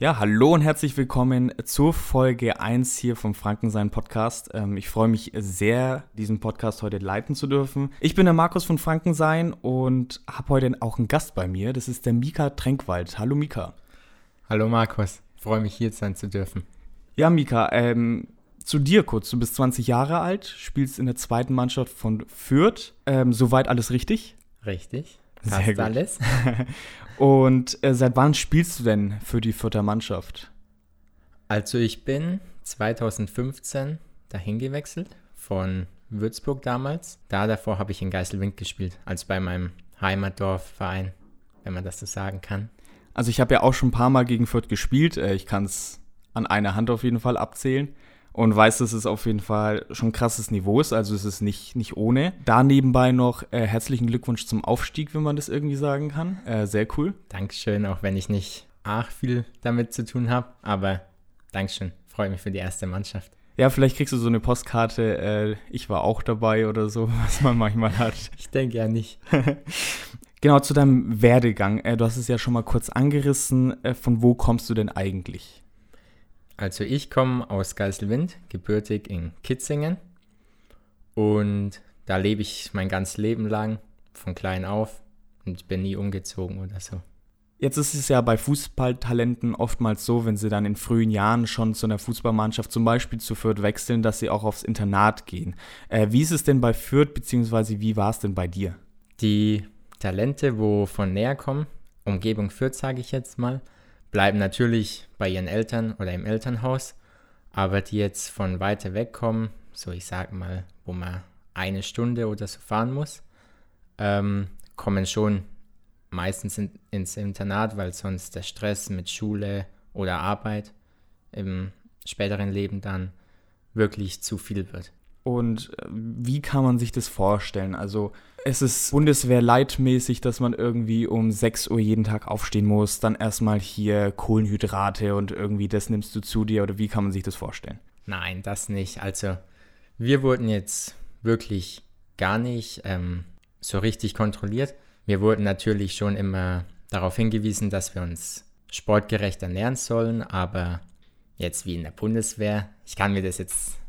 Ja, hallo und herzlich willkommen zur Folge 1 hier vom Frankensein Podcast. Ähm, ich freue mich sehr, diesen Podcast heute leiten zu dürfen. Ich bin der Markus von Frankensein und habe heute auch einen Gast bei mir. Das ist der Mika Tränkwald. Hallo Mika. Hallo Markus, freue mich hier sein zu dürfen. Ja, Mika, ähm, zu dir kurz. Du bist 20 Jahre alt, spielst in der zweiten Mannschaft von Fürth. Ähm, soweit alles richtig? Richtig. Passt Sehr gut. alles. Und äh, seit wann spielst du denn für die Fürther Mannschaft? Also ich bin 2015 dahin gewechselt von Würzburg damals. Da davor habe ich in Geiselwind gespielt, als bei meinem Heimatdorfverein, wenn man das so sagen kann. Also ich habe ja auch schon ein paar Mal gegen Fürth gespielt. Äh, ich kann es an einer Hand auf jeden Fall abzählen und weiß, dass es auf jeden Fall schon krasses Niveau ist, also es ist nicht, nicht ohne. Da nebenbei noch äh, herzlichen Glückwunsch zum Aufstieg, wenn man das irgendwie sagen kann. Äh, sehr cool. Dankeschön, auch wenn ich nicht arg viel damit zu tun habe, aber Dankeschön, freue mich für die erste Mannschaft. Ja, vielleicht kriegst du so eine Postkarte, äh, ich war auch dabei oder so, was man manchmal hat. Ich denke ja nicht. genau, zu deinem Werdegang. Äh, du hast es ja schon mal kurz angerissen. Äh, von wo kommst du denn eigentlich? Also ich komme aus Geiselwind, gebürtig in Kitzingen. Und da lebe ich mein ganzes Leben lang, von klein auf und bin nie umgezogen oder so. Jetzt ist es ja bei Fußballtalenten oftmals so, wenn sie dann in frühen Jahren schon zu einer Fußballmannschaft zum Beispiel zu Fürth wechseln, dass sie auch aufs Internat gehen. Äh, wie ist es denn bei Fürth, beziehungsweise wie war es denn bei dir? Die Talente, wo von näher kommen, Umgebung Fürth sage ich jetzt mal, bleiben natürlich bei ihren Eltern oder im Elternhaus, aber die jetzt von weiter weg kommen, so ich sag mal, wo man eine Stunde oder so fahren muss, ähm, kommen schon meistens in, ins Internat, weil sonst der Stress mit Schule oder Arbeit im späteren Leben dann wirklich zu viel wird. Und äh, wie kann man sich das vorstellen? Also es ist Bundeswehr-leitmäßig, dass man irgendwie um 6 Uhr jeden Tag aufstehen muss, dann erstmal hier Kohlenhydrate und irgendwie das nimmst du zu dir oder wie kann man sich das vorstellen? Nein, das nicht. Also wir wurden jetzt wirklich gar nicht ähm, so richtig kontrolliert. Wir wurden natürlich schon immer darauf hingewiesen, dass wir uns sportgerecht ernähren sollen, aber jetzt wie in der Bundeswehr, ich kann mir das jetzt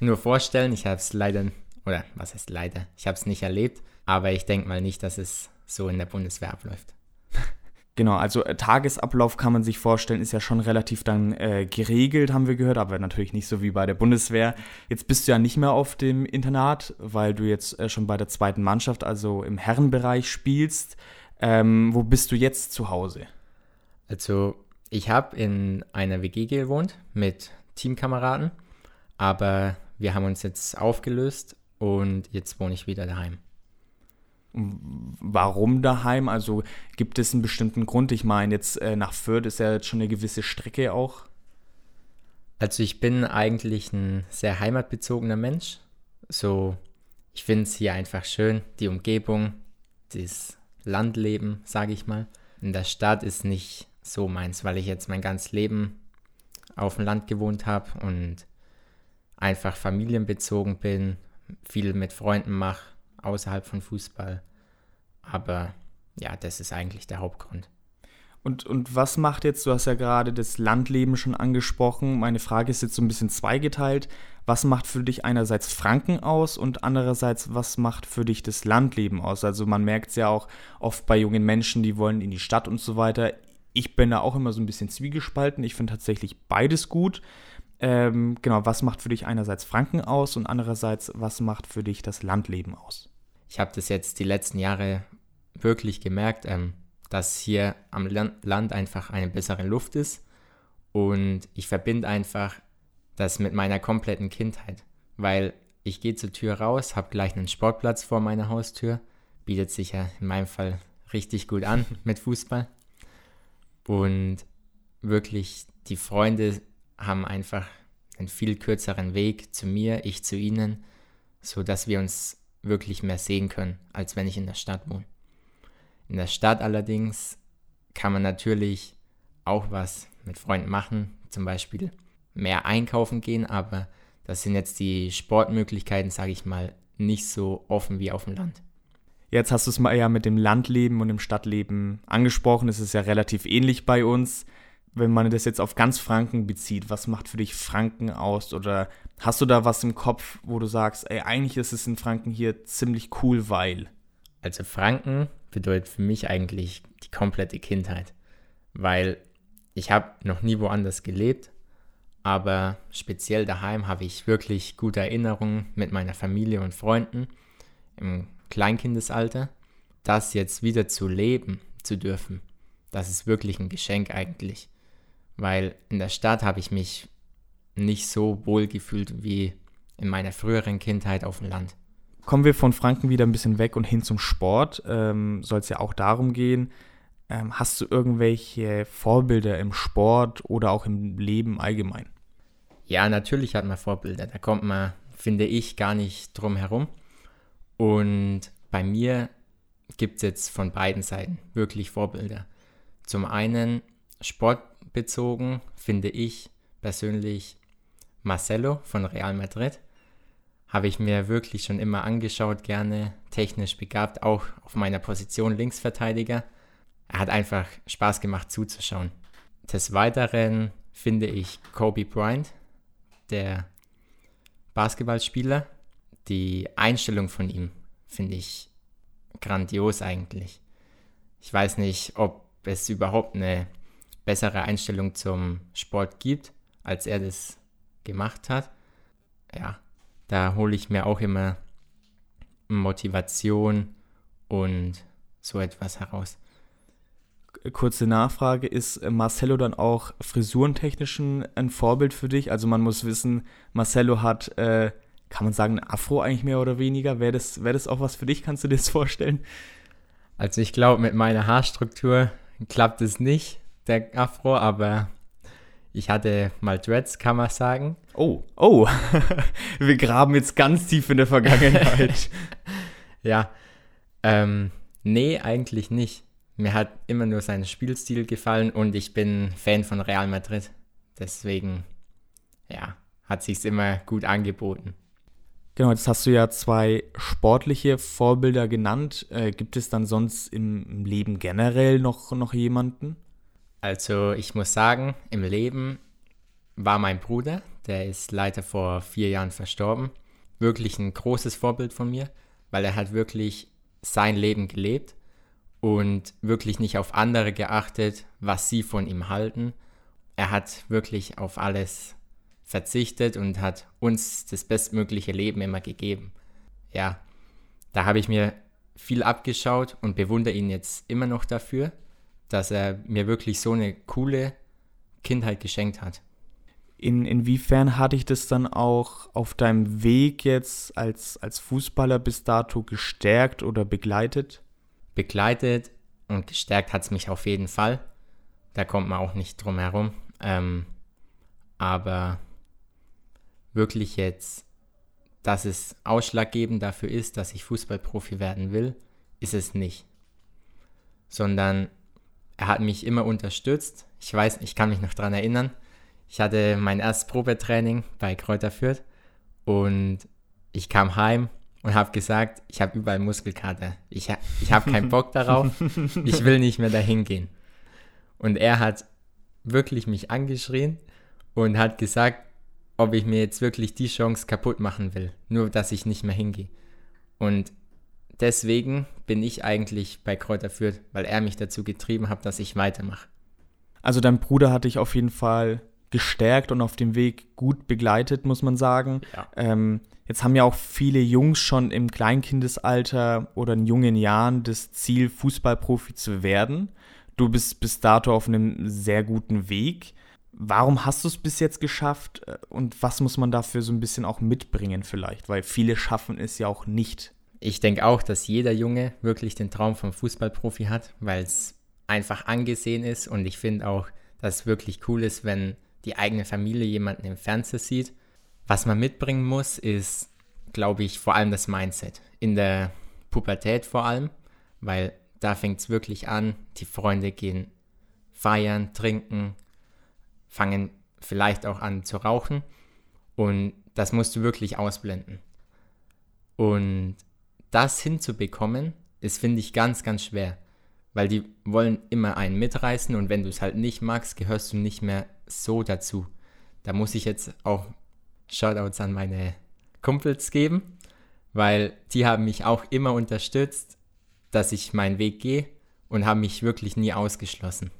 nur vorstellen. Ich habe es leider, oder was heißt leider, ich habe es nicht erlebt, aber ich denke mal nicht, dass es so in der Bundeswehr abläuft. Genau, also äh, Tagesablauf kann man sich vorstellen, ist ja schon relativ dann äh, geregelt, haben wir gehört, aber natürlich nicht so wie bei der Bundeswehr. Jetzt bist du ja nicht mehr auf dem Internat, weil du jetzt äh, schon bei der zweiten Mannschaft, also im Herrenbereich spielst. Ähm, wo bist du jetzt zu Hause? Also ich habe in einer WG gewohnt mit Teamkameraden aber wir haben uns jetzt aufgelöst und jetzt wohne ich wieder daheim. Warum daheim? Also gibt es einen bestimmten Grund? Ich meine, jetzt äh, nach Fürth ist ja jetzt schon eine gewisse Strecke auch. Also ich bin eigentlich ein sehr heimatbezogener Mensch. So, ich finde es hier einfach schön, die Umgebung, das Landleben, sage ich mal. In der Stadt ist nicht so meins, weil ich jetzt mein ganzes Leben auf dem Land gewohnt habe und einfach familienbezogen bin, viel mit Freunden mache, außerhalb von Fußball. Aber ja, das ist eigentlich der Hauptgrund. Und, und was macht jetzt, du hast ja gerade das Landleben schon angesprochen, meine Frage ist jetzt so ein bisschen zweigeteilt. Was macht für dich einerseits Franken aus und andererseits, was macht für dich das Landleben aus? Also man merkt es ja auch oft bei jungen Menschen, die wollen in die Stadt und so weiter. Ich bin da auch immer so ein bisschen zwiegespalten. Ich finde tatsächlich beides gut. Ähm, genau, was macht für dich einerseits Franken aus und andererseits, was macht für dich das Landleben aus? Ich habe das jetzt die letzten Jahre wirklich gemerkt, ähm, dass hier am Land einfach eine bessere Luft ist. Und ich verbinde einfach das mit meiner kompletten Kindheit, weil ich gehe zur Tür raus, habe gleich einen Sportplatz vor meiner Haustür, bietet sich ja in meinem Fall richtig gut an mit Fußball. Und wirklich die Freunde haben einfach einen viel kürzeren Weg zu mir, ich zu ihnen, so dass wir uns wirklich mehr sehen können, als wenn ich in der Stadt wohne. In der Stadt allerdings kann man natürlich auch was mit Freunden machen, zum Beispiel mehr einkaufen gehen, aber das sind jetzt die Sportmöglichkeiten, sage ich mal, nicht so offen wie auf dem Land. Jetzt hast du es mal ja mit dem Landleben und dem Stadtleben angesprochen. Es ist ja relativ ähnlich bei uns. Wenn man das jetzt auf ganz Franken bezieht, was macht für dich Franken aus? Oder hast du da was im Kopf, wo du sagst, ey, eigentlich ist es in Franken hier ziemlich cool, weil? Also Franken bedeutet für mich eigentlich die komplette Kindheit, weil ich habe noch nie woanders gelebt, aber speziell daheim habe ich wirklich gute Erinnerungen mit meiner Familie und Freunden im Kleinkindesalter. Das jetzt wieder zu leben zu dürfen, das ist wirklich ein Geschenk eigentlich, weil in der Stadt habe ich mich nicht so wohl gefühlt wie in meiner früheren Kindheit auf dem Land. Kommen wir von Franken wieder ein bisschen weg und hin zum Sport. Ähm, Soll es ja auch darum gehen. Ähm, hast du irgendwelche Vorbilder im Sport oder auch im Leben allgemein? Ja, natürlich hat man Vorbilder. Da kommt man, finde ich, gar nicht drum herum. Und bei mir gibt es jetzt von beiden Seiten wirklich Vorbilder. Zum einen sportbezogen finde ich persönlich Marcelo von Real Madrid. Habe ich mir wirklich schon immer angeschaut, gerne technisch begabt, auch auf meiner Position Linksverteidiger. Er hat einfach Spaß gemacht zuzuschauen. Des Weiteren finde ich Kobe Bryant der Basketballspieler. Die Einstellung von ihm finde ich grandios eigentlich. Ich weiß nicht, ob es überhaupt eine bessere Einstellung zum Sport gibt, als er das gemacht hat. Ja, da hole ich mir auch immer Motivation und so etwas heraus kurze Nachfrage, ist Marcello dann auch frisurentechnisch ein Vorbild für dich? Also man muss wissen, Marcello hat, äh, kann man sagen, ein Afro eigentlich mehr oder weniger. Wäre das, wär das auch was für dich? Kannst du dir das vorstellen? Also ich glaube, mit meiner Haarstruktur klappt es nicht, der Afro, aber ich hatte mal Dreads, kann man sagen. Oh, oh, wir graben jetzt ganz tief in der Vergangenheit. ja, ähm, nee, eigentlich nicht. Mir hat immer nur sein Spielstil gefallen und ich bin Fan von Real Madrid. Deswegen, ja, hat sich's immer gut angeboten. Genau, jetzt hast du ja zwei sportliche Vorbilder genannt. Äh, gibt es dann sonst im Leben generell noch, noch jemanden? Also ich muss sagen, im Leben war mein Bruder, der ist leider vor vier Jahren verstorben, wirklich ein großes Vorbild von mir, weil er hat wirklich sein Leben gelebt und wirklich nicht auf andere geachtet, was sie von ihm halten. Er hat wirklich auf alles verzichtet und hat uns das bestmögliche Leben immer gegeben. Ja, da habe ich mir viel abgeschaut und bewundere ihn jetzt immer noch dafür, dass er mir wirklich so eine coole Kindheit geschenkt hat. In, inwiefern hatte ich das dann auch auf deinem Weg jetzt als, als Fußballer bis dato gestärkt oder begleitet? begleitet und gestärkt hat es mich auf jeden Fall. Da kommt man auch nicht drum herum. Ähm, aber wirklich jetzt, dass es ausschlaggebend dafür ist, dass ich Fußballprofi werden will, ist es nicht. Sondern er hat mich immer unterstützt. Ich weiß, ich kann mich noch daran erinnern. Ich hatte mein erstes Probetraining bei Kräuter Fürth und ich kam heim und habe gesagt, ich habe überall Muskelkater. Ich, ich habe keinen Bock darauf. Ich will nicht mehr dahin gehen. Und er hat wirklich mich angeschrien und hat gesagt, ob ich mir jetzt wirklich die Chance kaputt machen will, nur dass ich nicht mehr hingehe. Und deswegen bin ich eigentlich bei Kräuter Fürth, weil er mich dazu getrieben hat, dass ich weitermache. Also dein Bruder hat dich auf jeden Fall gestärkt und auf dem Weg gut begleitet, muss man sagen. Ja. Ähm, jetzt haben ja auch viele Jungs schon im Kleinkindesalter oder in jungen Jahren das Ziel, Fußballprofi zu werden. Du bist bis dato auf einem sehr guten Weg. Warum hast du es bis jetzt geschafft äh, und was muss man dafür so ein bisschen auch mitbringen vielleicht? Weil viele schaffen es ja auch nicht. Ich denke auch, dass jeder Junge wirklich den Traum vom Fußballprofi hat, weil es einfach angesehen ist und ich finde auch, dass es wirklich cool ist, wenn die eigene Familie jemanden im Fernseher sieht. Was man mitbringen muss, ist, glaube ich, vor allem das Mindset. In der Pubertät vor allem, weil da fängt es wirklich an. Die Freunde gehen feiern, trinken, fangen vielleicht auch an zu rauchen. Und das musst du wirklich ausblenden. Und das hinzubekommen, ist, finde ich, ganz, ganz schwer. Weil die wollen immer einen mitreißen und wenn du es halt nicht magst, gehörst du nicht mehr so dazu. Da muss ich jetzt auch Shoutouts an meine Kumpels geben, weil die haben mich auch immer unterstützt, dass ich meinen Weg gehe und haben mich wirklich nie ausgeschlossen.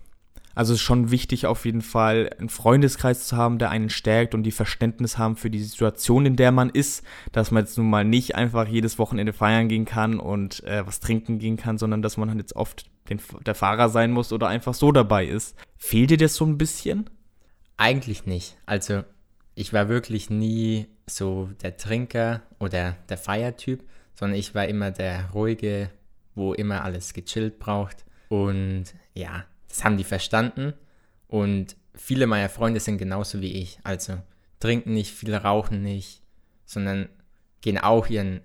Also es ist schon wichtig, auf jeden Fall einen Freundeskreis zu haben, der einen stärkt und die Verständnis haben für die Situation, in der man ist, dass man jetzt nun mal nicht einfach jedes Wochenende feiern gehen kann und äh, was trinken gehen kann, sondern dass man halt jetzt oft den, der Fahrer sein muss oder einfach so dabei ist. Fehlt dir das so ein bisschen? Eigentlich nicht. Also ich war wirklich nie so der Trinker oder der Feiertyp, sondern ich war immer der ruhige, wo immer alles gechillt braucht. Und ja, das haben die verstanden. Und viele meiner Freunde sind genauso wie ich. Also trinken nicht, viele rauchen nicht, sondern gehen auch ihren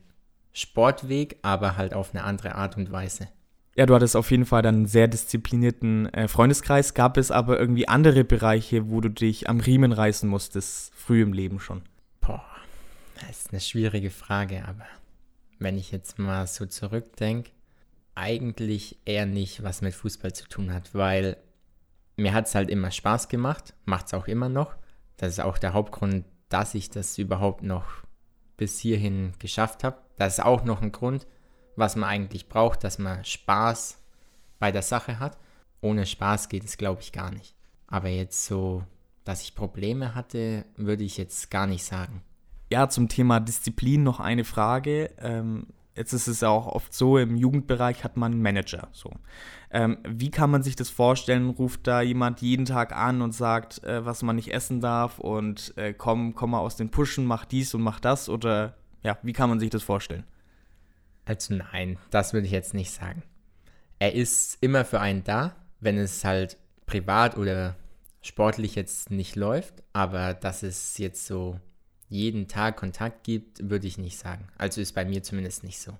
Sportweg, aber halt auf eine andere Art und Weise. Ja, du hattest auf jeden Fall dann einen sehr disziplinierten äh, Freundeskreis. Gab es aber irgendwie andere Bereiche, wo du dich am Riemen reißen musstest, früh im Leben schon? Boah, das ist eine schwierige Frage, aber wenn ich jetzt mal so zurückdenke, eigentlich eher nicht, was mit Fußball zu tun hat, weil mir hat es halt immer Spaß gemacht, macht es auch immer noch. Das ist auch der Hauptgrund, dass ich das überhaupt noch bis hierhin geschafft habe. Das ist auch noch ein Grund, was man eigentlich braucht, dass man Spaß bei der Sache hat. Ohne Spaß geht es, glaube ich, gar nicht. Aber jetzt so, dass ich Probleme hatte, würde ich jetzt gar nicht sagen. Ja, zum Thema Disziplin noch eine Frage. Ähm, jetzt ist es auch oft so, im Jugendbereich hat man einen Manager. So. Ähm, wie kann man sich das vorstellen? Ruft da jemand jeden Tag an und sagt, äh, was man nicht essen darf und äh, komm, komm mal aus den Pushen, mach dies und mach das? Oder ja, wie kann man sich das vorstellen? Also nein, das würde ich jetzt nicht sagen. Er ist immer für einen da, wenn es halt privat oder sportlich jetzt nicht läuft, aber dass es jetzt so jeden Tag Kontakt gibt, würde ich nicht sagen. Also ist bei mir zumindest nicht so.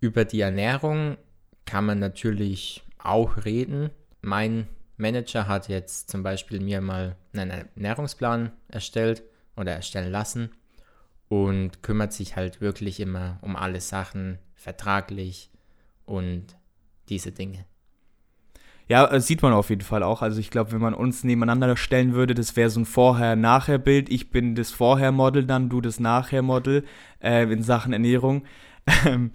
Über die Ernährung kann man natürlich auch reden. Mein Manager hat jetzt zum Beispiel mir mal einen Ernährungsplan erstellt oder erstellen lassen und kümmert sich halt wirklich immer um alle Sachen vertraglich und diese Dinge. Ja, sieht man auf jeden Fall auch. Also ich glaube, wenn man uns nebeneinander stellen würde, das wäre so ein Vorher-Nachher-Bild. Ich bin das Vorher-Model, dann du das Nachher-Model äh, in Sachen Ernährung. Ähm,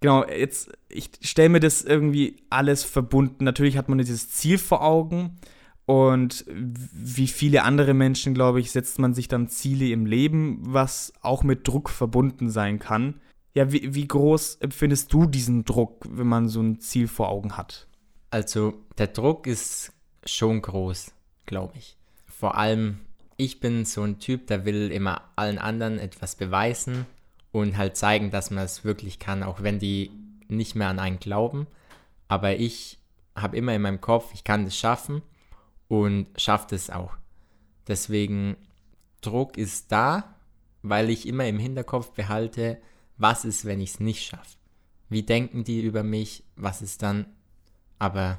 genau, jetzt, ich stelle mir das irgendwie alles verbunden. Natürlich hat man dieses Ziel vor Augen und wie viele andere Menschen, glaube ich, setzt man sich dann Ziele im Leben, was auch mit Druck verbunden sein kann. Ja, wie, wie groß empfindest du diesen Druck, wenn man so ein Ziel vor Augen hat? Also der Druck ist schon groß, glaube ich. Vor allem, ich bin so ein Typ, der will immer allen anderen etwas beweisen und halt zeigen, dass man es wirklich kann, auch wenn die nicht mehr an einen glauben. Aber ich habe immer in meinem Kopf, ich kann das schaffen und schafft es auch. Deswegen, Druck ist da, weil ich immer im Hinterkopf behalte, was ist, wenn ich es nicht schaffe? Wie denken die über mich? Was ist dann? Aber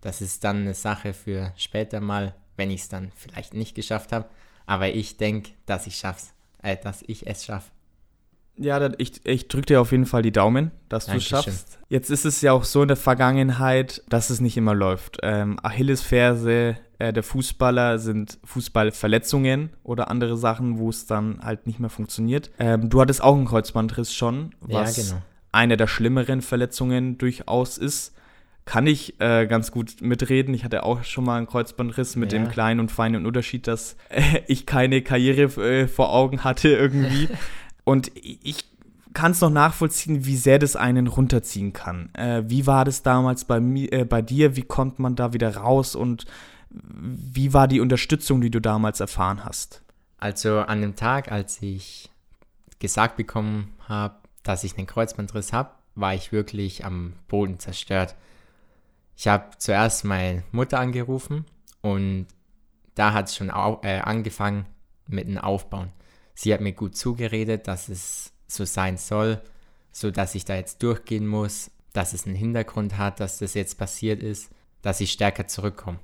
das ist dann eine Sache für später mal, wenn ich es dann vielleicht nicht geschafft habe. Aber ich denke, dass ich schaff's, äh, dass ich es schaffe. Ja, ich, ich drücke dir auf jeden Fall die Daumen, dass du es schaffst. Jetzt ist es ja auch so in der Vergangenheit, dass es nicht immer läuft. Ähm, Achillesferse äh, der Fußballer sind Fußballverletzungen oder andere Sachen, wo es dann halt nicht mehr funktioniert. Ähm, du hattest auch einen Kreuzbandriss schon, was ja, genau. eine der schlimmeren Verletzungen durchaus ist. Kann ich äh, ganz gut mitreden. Ich hatte auch schon mal einen Kreuzbandriss mit ja. dem kleinen und feinen Unterschied, dass äh, ich keine Karriere äh, vor Augen hatte irgendwie. und ich kann es noch nachvollziehen, wie sehr das einen runterziehen kann. Äh, wie war das damals bei, mir, äh, bei dir? Wie kommt man da wieder raus und wie war die Unterstützung, die du damals erfahren hast? Also an dem Tag, als ich gesagt bekommen habe, dass ich einen Kreuzbandriss habe, war ich wirklich am Boden zerstört. Ich habe zuerst meine Mutter angerufen und da hat es schon äh, angefangen mit dem Aufbauen. Sie hat mir gut zugeredet, dass es so sein soll, so dass ich da jetzt durchgehen muss, dass es einen Hintergrund hat, dass das jetzt passiert ist, dass ich stärker zurückkomme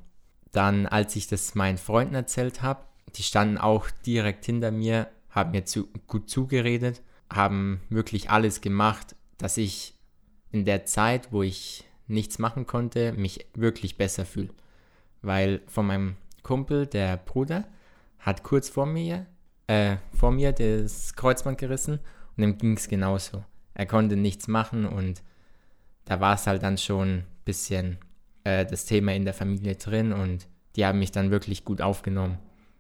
Dann, als ich das meinen Freunden erzählt habe, die standen auch direkt hinter mir, haben mir zu, gut zugeredet, haben wirklich alles gemacht, dass ich in der Zeit, wo ich nichts machen konnte, mich wirklich besser fühle. Weil von meinem Kumpel, der Bruder, hat kurz vor mir, äh, vor mir das Kreuzband gerissen und ihm ging es genauso. Er konnte nichts machen und da war es halt dann schon ein bisschen äh, das Thema in der Familie drin und die haben mich dann wirklich gut aufgenommen.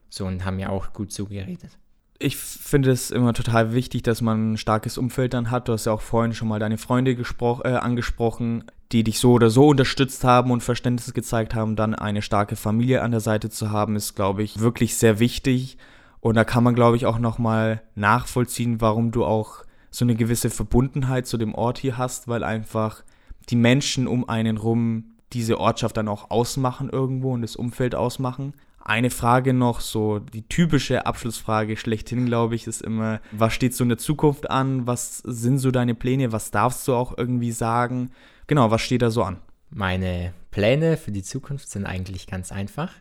So und haben mir auch gut zugeredet. Ich finde es immer total wichtig, dass man ein starkes Umfeld dann hat. Du hast ja auch vorhin schon mal deine Freunde äh, angesprochen, die dich so oder so unterstützt haben und Verständnis gezeigt haben. Dann eine starke Familie an der Seite zu haben, ist, glaube ich, wirklich sehr wichtig. Und da kann man, glaube ich, auch nochmal nachvollziehen, warum du auch so eine gewisse Verbundenheit zu dem Ort hier hast, weil einfach die Menschen um einen rum diese Ortschaft dann auch ausmachen irgendwo und das Umfeld ausmachen. Eine Frage noch, so die typische Abschlussfrage schlechthin, glaube ich, ist immer, was steht so in der Zukunft an? Was sind so deine Pläne? Was darfst du auch irgendwie sagen? Genau, was steht da so an? Meine Pläne für die Zukunft sind eigentlich ganz einfach.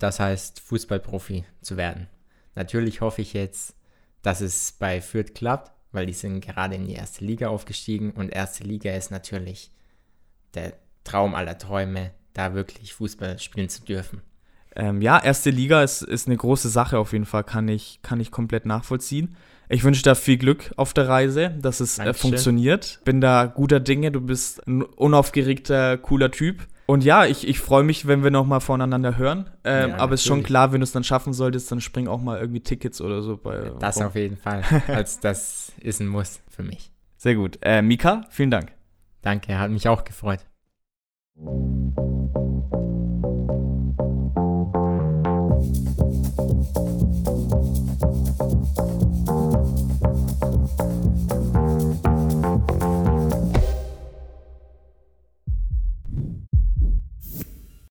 Das heißt, Fußballprofi zu werden. Natürlich hoffe ich jetzt, dass es bei Fürth klappt, weil die sind gerade in die erste Liga aufgestiegen und erste Liga ist natürlich der Traum aller Träume, da wirklich Fußball spielen zu dürfen. Ähm, ja, erste Liga ist, ist eine große Sache auf jeden Fall, kann ich, kann ich komplett nachvollziehen. Ich wünsche dir viel Glück auf der Reise, dass es äh, funktioniert. Bin da guter Dinge, du bist ein unaufgeregter, cooler Typ. Und ja, ich, ich freue mich, wenn wir nochmal voneinander hören. Ähm, ja, aber es ist schon klar, wenn du es dann schaffen solltest, dann spring auch mal irgendwie Tickets oder so bei. Das rum. auf jeden Fall. als das ist ein Muss für mich. Sehr gut. Äh, Mika, vielen Dank. Danke, hat mich auch gefreut.